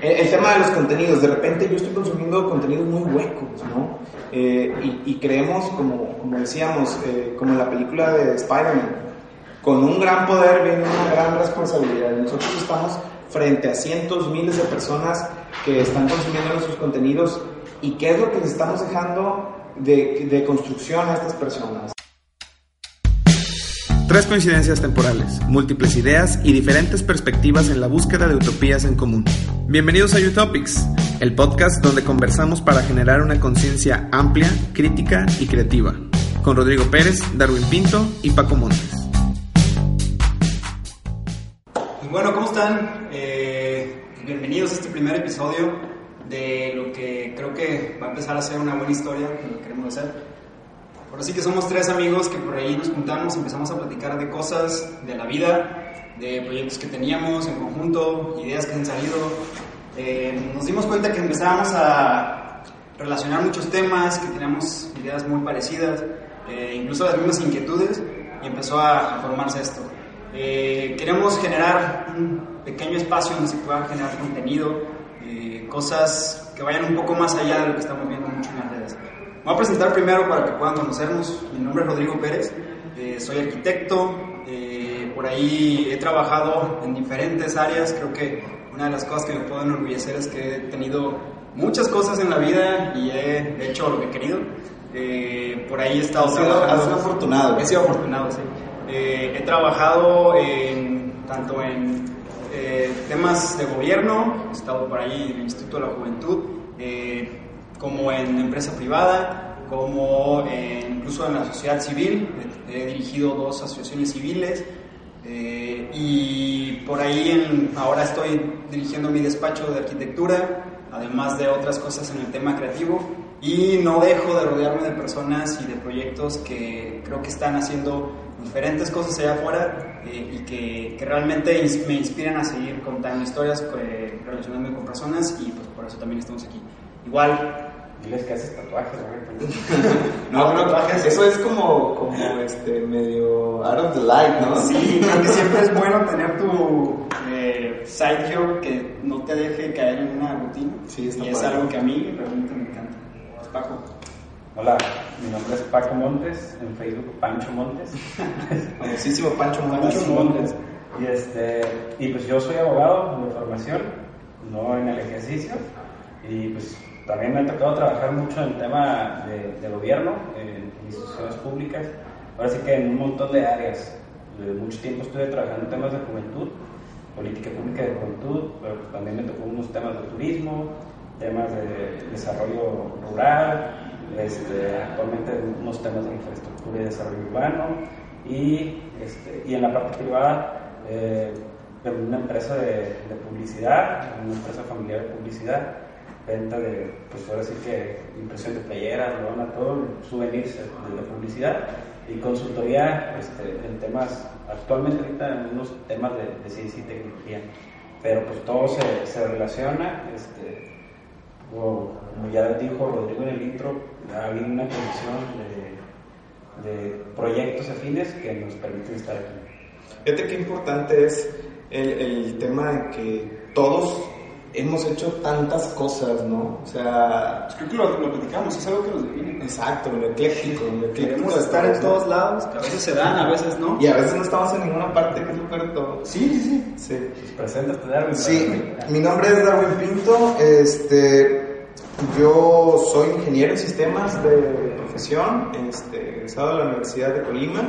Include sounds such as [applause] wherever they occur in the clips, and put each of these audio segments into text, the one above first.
el, tema de los contenidos, de repente yo estoy consumiendo contenidos muy huecos, ¿no? Eh, y, creemos, como, decíamos, eh, como en la película de Spider-Man, con un gran poder viene una gran responsabilidad. Nosotros estamos frente a cientos, miles de personas que están consumiendo nuestros contenidos y qué es lo que les estamos dejando de, de construcción a estas personas. Tres coincidencias temporales, múltiples ideas y diferentes perspectivas en la búsqueda de utopías en común. Bienvenidos a Utopics, el podcast donde conversamos para generar una conciencia amplia, crítica y creativa. Con Rodrigo Pérez, Darwin Pinto y Paco Montes. Bueno, ¿cómo están? Eh, bienvenidos a este primer episodio de lo que creo que va a empezar a ser una buena historia, lo que queremos hacer. Ahora sí que somos tres amigos que por ahí nos juntamos, empezamos a platicar de cosas de la vida, de proyectos que teníamos en conjunto, ideas que han salido. Eh, nos dimos cuenta que empezábamos a relacionar muchos temas, que teníamos ideas muy parecidas, eh, incluso las mismas inquietudes, y empezó a, formarse esto. Eh, queremos generar un pequeño espacio donde se pueda generar contenido, cosas que vayan un poco más allá de lo que estamos viendo mucho en las redes. Voy a presentar primero para que puedan conocernos. Mi nombre es Rodrigo Pérez, eh, soy arquitecto, eh, por ahí he trabajado en diferentes áreas. Creo que una de las cosas que me puedo enorgullecer es que he tenido muchas cosas en la vida y he hecho lo que he querido. Eh, por ahí he estado has trabajando. Has sido afortunado. He sido afortunado, sí. he trabajado tanto en temas de gobierno, he estado por ahí en el Instituto de la Juventud como en empresa privada, como incluso en la sociedad civil. He dirigido dos asociaciones civiles eh, y por ahí ahora estoy dirigiendo mi despacho de arquitectura, además de otras cosas en el tema creativo. Y no dejo de rodearme de personas y de proyectos que creo que están haciendo diferentes cosas allá afuera eh, y que, que, realmente me inspiran a seguir contando historias, eh, relacionándome con personas y pues por eso también estamos aquí. Igual, Diles que haces tatuajes, [laughs] no, no, tatuajes. Eso es como, como este, medio out of the light, ¿no? Sí, [laughs] creo que siempre es bueno tener tu eh, side job que no te deje caer en una rutina. Sí, está y es algo que a mí realmente me encanta. Paco. Hola, mi nombre es Paco Montes, en Facebook Pancho Montes. [laughs] Famosísimo Pancho Montes. Pancho Montes. Y, este, y pues yo soy abogado de formación, no en el ejercicio. Y pues también me ha tocado trabajar mucho en el tema de, gobierno, en instituciones públicas, ahora sí que en un montón de áreas. De mucho tiempo estuve trabajando en temas de juventud, política pública de juventud, pero también me tocó unos temas de turismo, temas de desarrollo rural, este, actualmente unos temas de infraestructura y desarrollo urbano, y, este, en la parte privada, eh, de una empresa de, de publicidad, una empresa familiar de publicidad, venta de, pues ahora sí que impresión de playeras, a todo, souvenirs de publicidad y consultoría este, en temas, actualmente ahorita en unos temas de, de ciencia y tecnología, pero pues todo se, se relaciona, este, como, ya dijo Rodrigo en el intro, ha habido una conexión de, de proyectos afines que nos permiten estar aquí. Fíjate qué importante es el, el tema de que todos hemos hecho tantas cosas, ¿no? O sea... Pues creo que lo, lo platicamos, es algo que nos define. Exacto, lo ecléctico. Lo Queremos estar en todos lados, que a veces se dan, a veces no. Y a veces no estamos en ninguna parte, que es lo todo. Sí, sí, sí. Sí. Pues preséntate, Darwin. Sí, mi nombre es Darwin Pinto, este... Yo soy ingeniero en sistemas de profesión, este, egresado de la Universidad de Colima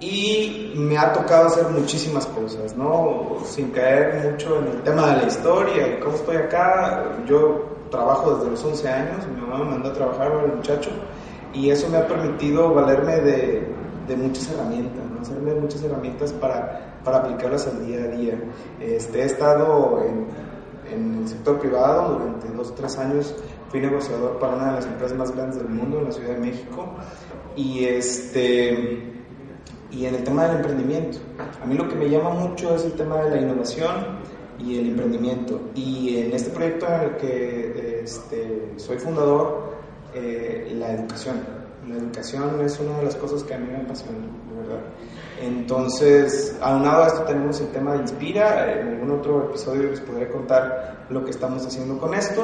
y me ha tocado hacer muchísimas cosas, ¿no? Sin caer mucho en el tema de la historia y cómo estoy acá. Yo trabajo desde los 11 años, mi mamá me mandó a trabajar el muchacho y eso me ha permitido valerme de, de muchas herramientas, ¿no? hacerme muchas herramientas para, para aplicarlas al día a día. Este, he estado en, en el sector privado durante dos o tres años, fui negociador para una de las empresas más grandes del mundo en la Ciudad de México y este y en el tema del emprendimiento. A mí lo que me llama mucho es el tema de la innovación y el emprendimiento. Y en este proyecto en el que este, soy fundador, eh, la educación. La educación es una de las cosas que a mí me apasiona, de verdad. Entonces, aunado a esto tenemos el tema de Inspira. En algún otro episodio les podré contar lo que estamos haciendo con esto.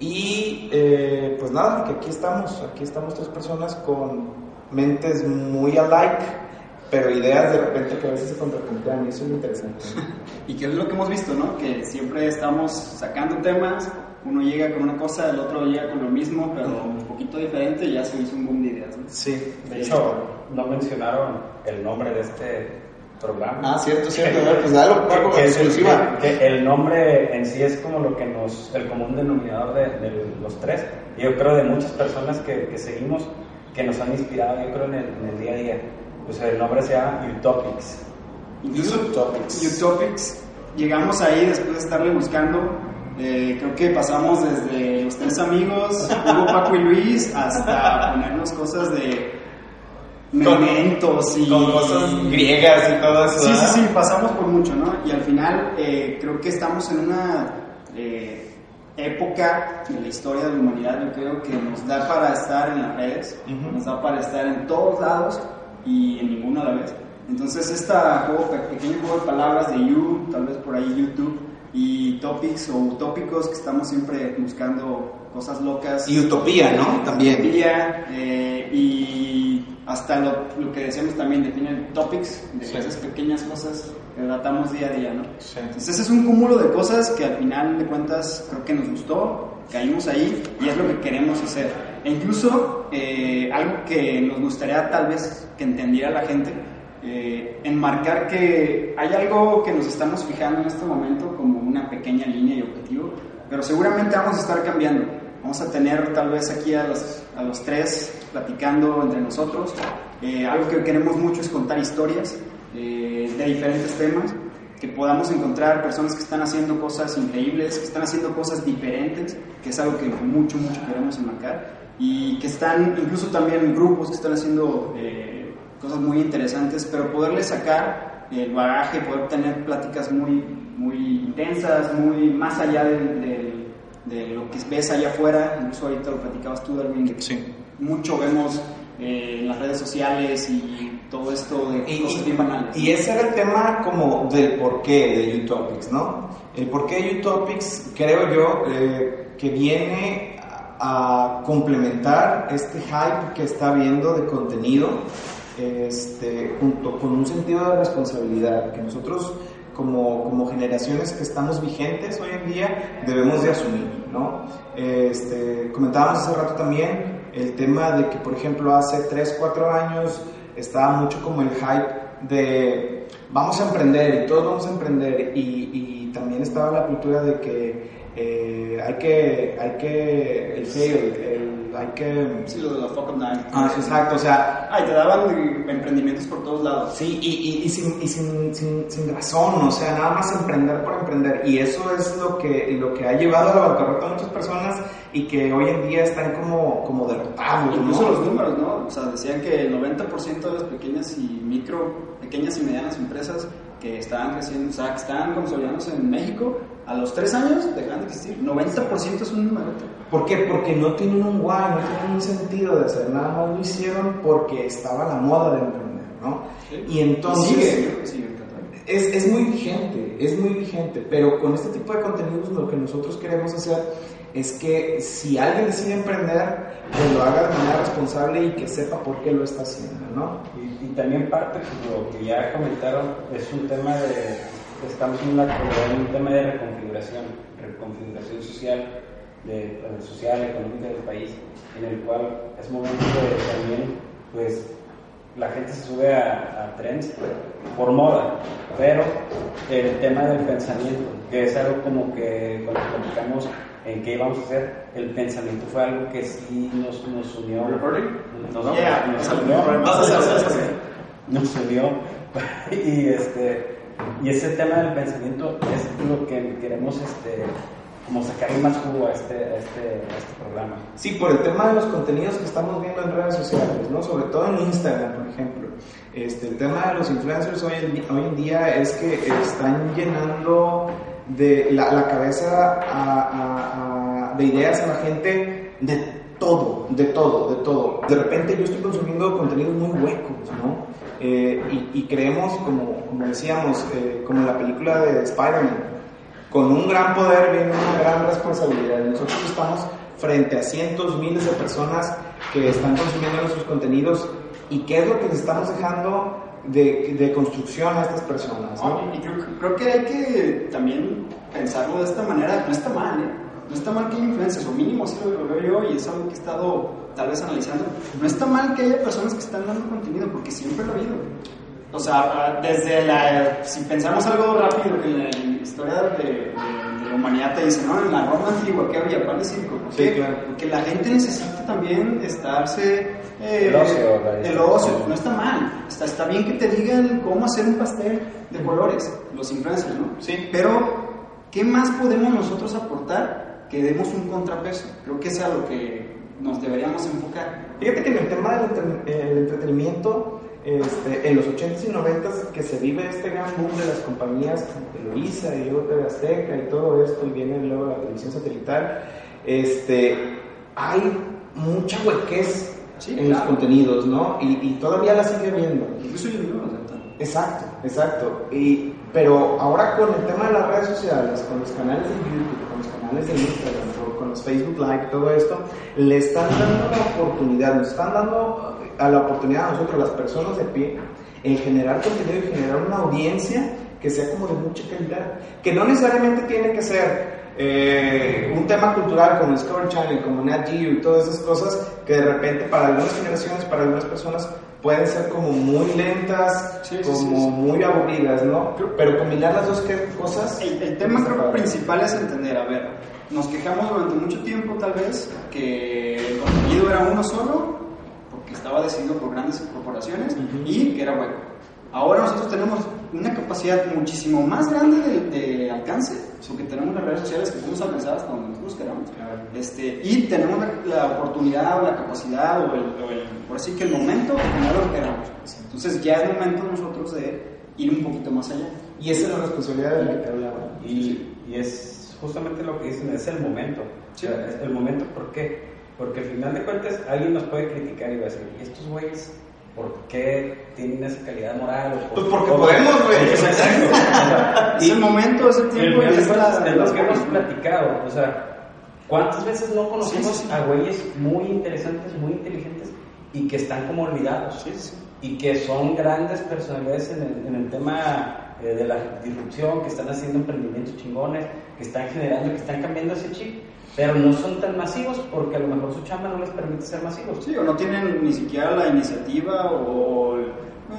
Y eh, pues nada, que aquí estamos, aquí estamos tres personas con mentes muy alike, pero ideas de repente que a veces se contrapuntean y eso es lo interesante. [laughs] y que es lo que hemos visto, ¿no? Que siempre estamos sacando temas, uno llega con una cosa, el otro llega con lo mismo, pero un poquito diferente y ya se hizo un boom de ideas. ¿no? Sí. De hecho, no mencionaron el nombre de este programa. Ah, cierto, cierto. pues dale, Paco, que, exclusiva. que el nombre en sí es como lo que nos, el común denominador de, de los tres. Y yo creo de muchas personas que, que seguimos, que nos han inspirado, yo creo, en el, en el día a día. Pues el nombre se llama Utopics. Incluso Utopics. Utopics, llegamos ahí después de estarle buscando. eh, creo que pasamos desde los tres amigos, [laughs] Hugo, Paco y Luis, hasta ponernos cosas de mementos y Con cosas griegas y todo eso. Sí, sí, ¿verdad? sí, pasamos por mucho, ¿no? Y al final eh, creo que estamos en una eh, época de la historia de la humanidad, yo creo que nos da para estar en las redes, nos da para estar en todos lados y en ninguno a la vez. Entonces, este juego, pe- pequeño juego de palabras de You, tal vez por ahí YouTube, y topics o utópicos que estamos siempre buscando cosas locas. Y utopía, ¿no? También. Utopía, eh, y hasta lo, lo que decíamos también define topics, de Sí. esas pequeñas cosas que tratamos día a día, ¿no? Sí. Entonces es un cúmulo de cosas que al final de cuentas creo que nos gustó, caímos ahí y es lo que queremos hacer. E incluso eh, algo que nos gustaría tal vez que entendiera la gente, eh, enmarcar que hay algo que nos estamos fijando en este momento como una pequeña línea y objetivo, pero seguramente vamos a estar cambiando. Vamos a tener tal vez aquí a los, a los tres platicando entre nosotros. Eh, algo que queremos mucho es contar historias eh, de diferentes temas, que podamos encontrar personas que están haciendo cosas increíbles, que están haciendo cosas diferentes, que es algo que mucho, mucho queremos enmarcar, y que están incluso también grupos que están haciendo eh, cosas muy interesantes, pero poderles sacar el bagaje, poder tener pláticas muy, muy intensas, muy más allá del- del- de lo que ves allá afuera, incluso ahorita lo platicabas tú, Darwin, de que Sí. mucho vemos eh, en las redes sociales y todo esto de Y, cosas bien banales. y ese era el tema como del porqué de Utopics, ¿no? El porqué de Utopics, creo yo, eh, que viene a complementar este hype que está habiendo de contenido, este, junto con un sentido de responsabilidad que nosotros como, como generaciones que estamos vigentes hoy en día debemos de asumir, ¿no? Este, comentábamos hace rato también el tema de que, por ejemplo, hace 3, 4 años estaba mucho como el hype de vamos a emprender y todos vamos a emprender y, y también estaba la cultura de que eh, hay que, hay que, el fail, el, hay que... Sí, lo de la fuck up night. Ah, exacto, o sea, Ay, te daban emprendimientos por todos lados. Sí, y, y, y sin, y sin, sin, sin razón, o sea, nada más emprender por emprender. Y eso es lo que, lo que ha llevado a la bancarrota a muchas personas y que hoy en día están como, como derrotados. Incluso ¿no? los números, ¿no? O sea, decían que el 90% de las pequeñas y micro, pequeñas y medianas empresas que estaban creciendo, o sea, que estaban consolidándose en México, a los 3 años dejan de existir. 90% es un número. ¿Por qué? Porque no tienen un guay, no tienen un sentido de hacer nada más lo hicieron porque estaba la moda de emprender, ¿no? Y entonces... Y sigue, sigue. Es, es muy vigente, es muy vigente, pero con este tipo de contenidos lo que nosotros queremos hacer es que si alguien decide emprender, que lo haga de manera responsable y que sepa por qué lo está haciendo, ¿no? Y, y también parte, como que ya comentaron, es un tema de, estamos en una actualidad en un tema de reconfiguración, reconfiguración social, de, social, económica del país, en el cual es momento de también, pues, la gente se sube a, a trends por moda, pero el tema del pensamiento, que es algo como que cuando platicamos en qué íbamos a hacer, el pensamiento fue algo que sí nos, nos unió. ¿Recording? No, no, Yeah, nos unió. [laughs] vas a hacer, vas a hacer. no se dio. y, este, y ese tema del pensamiento es lo que queremos este, como sacarle más jugo a este, a este, este programa. Sí, por el tema de los contenidos que estamos viendo en redes sociales, ¿no? Sobre todo en Instagram, por ejemplo. Este, el tema de los influencers hoy en, hoy en día es que están llenando de la, cabeza de ideas a la gente de todo, de todo, de todo. De repente yo estoy consumiendo contenidos muy huecos, ¿no? Eh, y, creemos, como, como decíamos, eh, como en la película de Spider-Man, con un gran poder viene una gran responsabilidad. Nosotros estamos frente a cientos, miles de personas que están consumiendo nuestros contenidos y qué es lo que les estamos dejando de, de construcción a estas personas. ¿no? y creo, creo, que hay que también pensarlo de esta manera, no está mal, ¿eh? No está mal que haya influencias, o mínimo así lo, veo yo y es algo que he estado tal vez analizando, no está mal que haya personas que están dando contenido, porque siempre lo ha habido. O sea, desde la, si pensamos algo rápido, que en la historia de, de, de, la humanidad te dice, ¿no? En la Roma antigua, ¿qué había? Pan y circo. ¿Por Sí, claro. Porque la gente necesita también estarse... Eh, El ocio, la El ocio, no está mal. Está, está bien que te digan cómo hacer un pastel de colores, los influencers, ¿no? Sí. Pero, ¿qué más podemos nosotros aportar que demos un contrapeso? Creo que es a lo que nos deberíamos enfocar. Fíjate que en el tema del entre, el entretenimiento, este, en los 80s y 90s que se vive este gran boom de las compañías como Televisa y TV Azteca y todo esto, y viene luego la televisión satelital, este, hay mucha huequez Sí, en claro. los contenidos, ¿no? Y, y todavía la sigue viendo. Incluso yo digo, Exacto, exacto. Y, pero ahora con el tema de las redes sociales, con los canales de YouTube, con los canales de Instagram, con, los Facebook Live, todo esto, le están dando la oportunidad, nos están dando a la oportunidad a nosotros, las personas de pie, en generar contenido y generar una audiencia que sea como de mucha calidad, que no necesariamente tiene que ser eh, un tema cultural como Discovery Channel, como Nat Geo y todas esas cosas que de repente para algunas generaciones, para algunas personas pueden ser como muy lentas, Sí, sí, como sí, muy aburridas, ¿no? Pero combinar las dos cosas... El, el tema creo principal es entender, a ver, nos quejamos durante mucho tiempo tal vez que el contenido era uno solo, porque estaba decidido por grandes corporaciones y que era hueco. Ahora nosotros tenemos una capacidad muchísimo más grande de, de alcance, o que tenemos las redes sociales que podemos alcanzar hasta donde nosotros queramos. Este, y tenemos la, la oportunidad o la capacidad o el, o el- por así que el momento de generar lo que queramos. Entonces ya es momento nosotros de ir un poquito más allá. Y esa es la responsabilidad de la que te hablaba. Y, y es justamente lo que dicen, es el momento. Sí. O sea, es el momento, ¿por qué? Porque al final de cuentas alguien nos puede criticar y va a decir, ¿y estos güeyes por qué tienen esa calidad moral? O por Pues porque o- podemos, güey. Exacto. O sea, Es el momento, es el y al tiempo y es la- es lo las que hemos platicado. O sea, ¿cuántas veces no conocemos Sí, sí, sí. a güeyes muy interesantes, muy inteligentes y que están como olvidados? Sí, sí. y que son grandes personalidades en el, en el tema eh, de la disrupción, que están haciendo emprendimientos chingones, que están generando, que están cambiando ese chip, pero no son tan masivos porque a lo mejor su chamba no les permite ser masivos. Sí, o no tienen ni siquiera la iniciativa o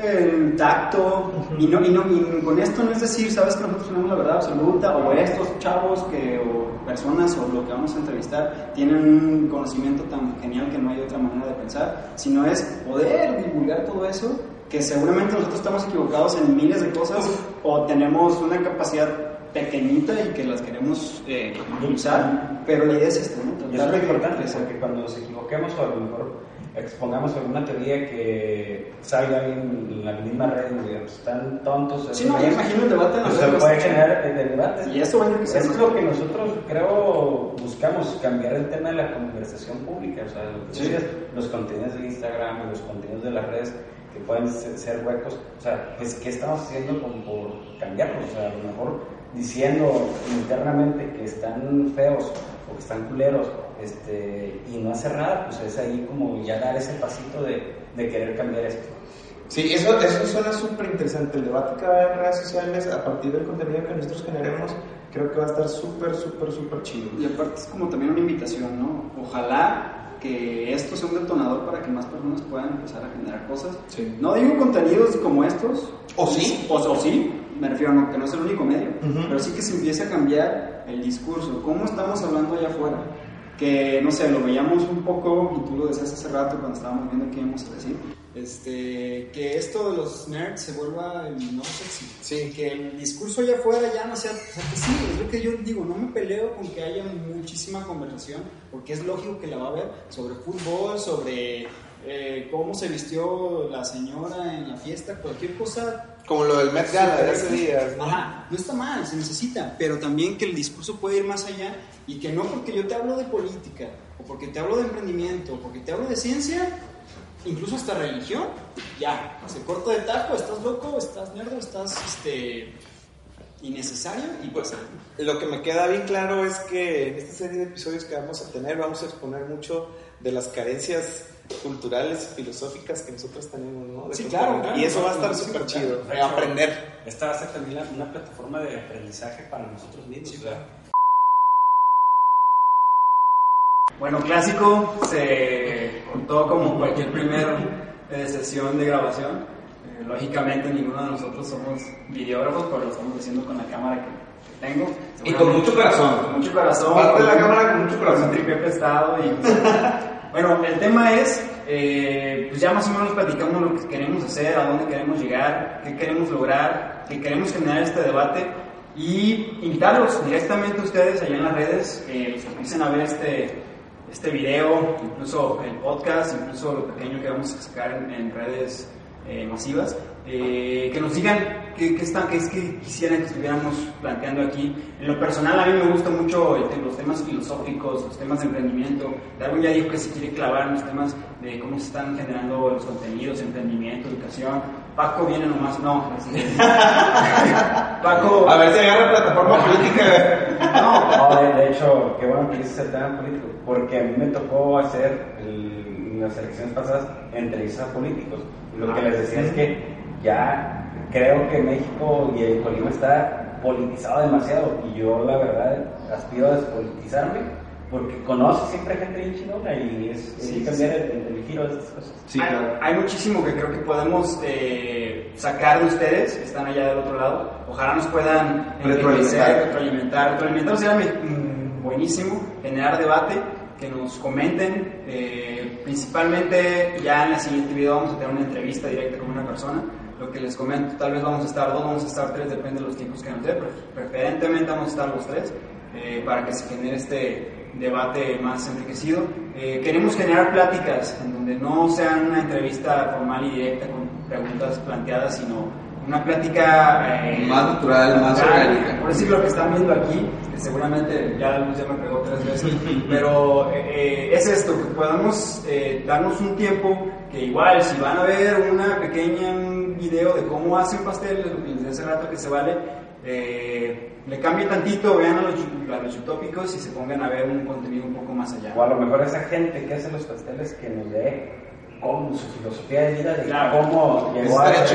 el tacto. y, no, y, no, y con esto no es decir, sabes que nosotros tenemos la verdad absoluta, o estos chavos que, o personas, o lo que vamos a entrevistar, tienen un conocimiento tan genial que no hay otra manera de pensar, sino es poder divulgar todo eso. Que seguramente nosotros estamos equivocados en miles de cosas o tenemos una capacidad pequeñita y que las queremos eh, impulsar, pero la idea es esta, ¿no? Y eso es importante, porque cuando nos equivoquemos o a lo mejor expongamos alguna teoría que salga en la misma red digamos, están tontos. Sí, no, ya imagino el debate pues, se puede generar el debate. Y eso va a enriquecer es lo que nosotros creo buscamos, cambiar el tema de la conversación pública, o sea, lo que Sí. decías, los contenidos de Instagram, los contenidos de las redes que pueden ser, huecos, o sea, pues, ¿qué estamos haciendo por cambiarlos? O sea, a lo mejor diciendo internamente que están feos o que están culeros este, y no hacer nada, pues es ahí como ya dar ese pasito de, de querer cambiar esto. Sí, eso, eso suena súper interesante. El debate que va a haber en redes sociales a partir del contenido que nosotros generemos, creo que va a estar súper, súper, súper chido. Y aparte es como también una invitación, ¿no? Ojalá que esto sea un detonador para que más personas puedan empezar a generar cosas. Sí. No digo contenidos como estos. ¿O sí? O, o sí, me refiero a no, que no es el único medio. Ujú. Pero sí que se empiece a cambiar el discurso. ¿Cómo estamos hablando allá afuera? Que, no sé, lo veíamos un poco, y tú lo decías hace rato cuando estábamos viendo qué íbamos a decir. este, que esto de los nerds se vuelva el no sexy. Sí. Que el discurso allá afuera ya no sea, o sea, que sí, es lo que yo digo, no me peleo con que haya muchísima conversación, porque es lógico que la va a haber sobre fútbol, sobre eh, cómo se vistió la señora en la fiesta, cualquier cosa Como lo del Met Gala de hace días, ¿no? Ajá, no está mal, se necesita, pero también que el discurso puede ir más allá y que no porque yo te hablo de política, o porque te hablo de emprendimiento, o porque te hablo de ciencia, incluso hasta religión, ya, se corta de tajo, estás loco, estás nerdo, estás este, innecesario y pues... Lo que me queda bien claro es que en esta serie de episodios que vamos a tener vamos a exponer mucho de las carencias culturales y filosóficas que nosotros tenemos, ¿no? De Sí, claro, claro. Y eso va a estar Sí, súper claro. chido, De hecho, aprender. Esta va a ser también la- una plataforma de aprendizaje para nosotros mismos. Sí, claro. Bueno, clásico, se contó como cualquier primer eh, sesión de grabación. Eh, lógicamente ninguno de nosotros somos videógrafos, pero lo estamos haciendo con la cámara que, que tengo. Y con mucho corazón. Con mucho corazón. Parte de la cámara con mucho corazón. un tripé prestado y... [laughs] bueno, el tema es, eh, pues ya más o menos platicamos lo que queremos hacer, a dónde queremos llegar, qué queremos lograr, qué queremos generar este debate. Y invitarlos directamente a ustedes allá en las redes, eh, que empiecen a ver este, este video, incluso el podcast, incluso lo pequeño que vamos a sacar en, en redes eh, masivas, eh, que nos digan qué, qué, están, qué es que quisieran que estuviéramos planteando aquí. En lo personal, a mí me gustan mucho los temas filosóficos, los temas de emprendimiento. Darwin ya dijo que se quiere clavar en los temas de cómo se están generando los contenidos, emprendimiento, educación. Paco viene nomás, no. así que- [laughs] Paco, A ver si agarra plataforma política. no, No, de, de hecho, qué bueno que dices el tema político, porque a mí me tocó hacer el- en las elecciones pasadas entrevistas a políticos. Y lo que les decía es que ya creo que México y el Colima está politizado demasiado y yo la verdad aspiro a despolitizarme porque conoce siempre gente bien chingona y es, Sí, es cambiar el, el giro de estas cosas. Sí, hay, claro. hay muchísimo que creo que podemos eh, sacar de ustedes, que están allá del otro lado. Ojalá nos puedan enriquecer, Retroalimentar. retroalimentar. Retroalimentar sería mm, buenísimo, generar debate, que nos comenten. eh, principalmente ya en la siguiente video vamos a tener una entrevista directa con una persona. Lo que les comento, tal vez vamos a estar dos, vamos a estar tres, depende de los tiempos que nos dé, pero preferentemente vamos a estar los tres eh, para que se genere este debate más enriquecido. Eh, queremos generar pláticas en donde no sea una entrevista formal y directa con preguntas planteadas, sino una plática eh, Más natural, más orgánica. Por decir lo que están viendo aquí, que seguramente ya la luz ya me pegó tres veces, [laughs] pero eh, eh, es esto, que podamos eh, darnos un tiempo que igual si van a ver una pequeña un video de cómo hacen pasteles, lo que les hace rato que se vale, eh, le cambie tantito, vean a los, a los utópicos y se pongan a ver un contenido un poco más allá. O a lo mejor esa gente que hace los pasteles que nos dé cómo su filosofía de vida de Claro. cómo llegó a pastel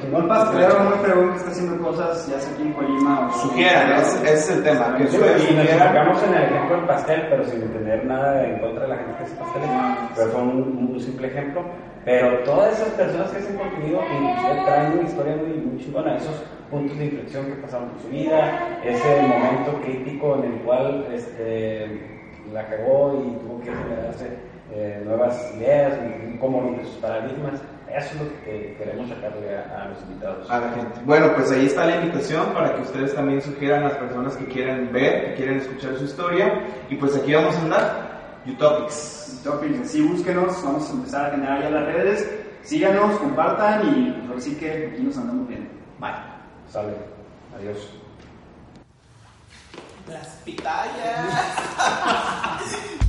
chingón. Un pastelero muy fregón que está haciendo cosas, ya sea aquí en Colima o... Sugieran, ese, es el tema. Que Sí, nos enfocamos en el ejemplo del pastel, pero sin tener nada en contra de la gente que hace pasteles. Pero fue un, un simple ejemplo. Pero todas esas personas que hacen contenido, inclusive traen una historia muy, muy chingona, esos puntos de inflexión que pasaron por su vida, ese momento crítico en el cual este, la cagó y tuvo que generarse eh, nuevas ideas, cómo romper sus paradigmas. Eso es lo que queremos sacarle a, a los invitados. a la gente. Bueno, pues ahí está la invitación para que ustedes también sugieran a las personas que quieren ver, que quieren escuchar su historia. Y pues aquí vamos a andar. Utopics. Topics, sí, búsquenos, vamos a empezar a generar ya las redes, síganos, compartan y pues ahora sí que aquí nos andamos viendo. Bye. Sale. Adiós. Las pitayas. [laughs]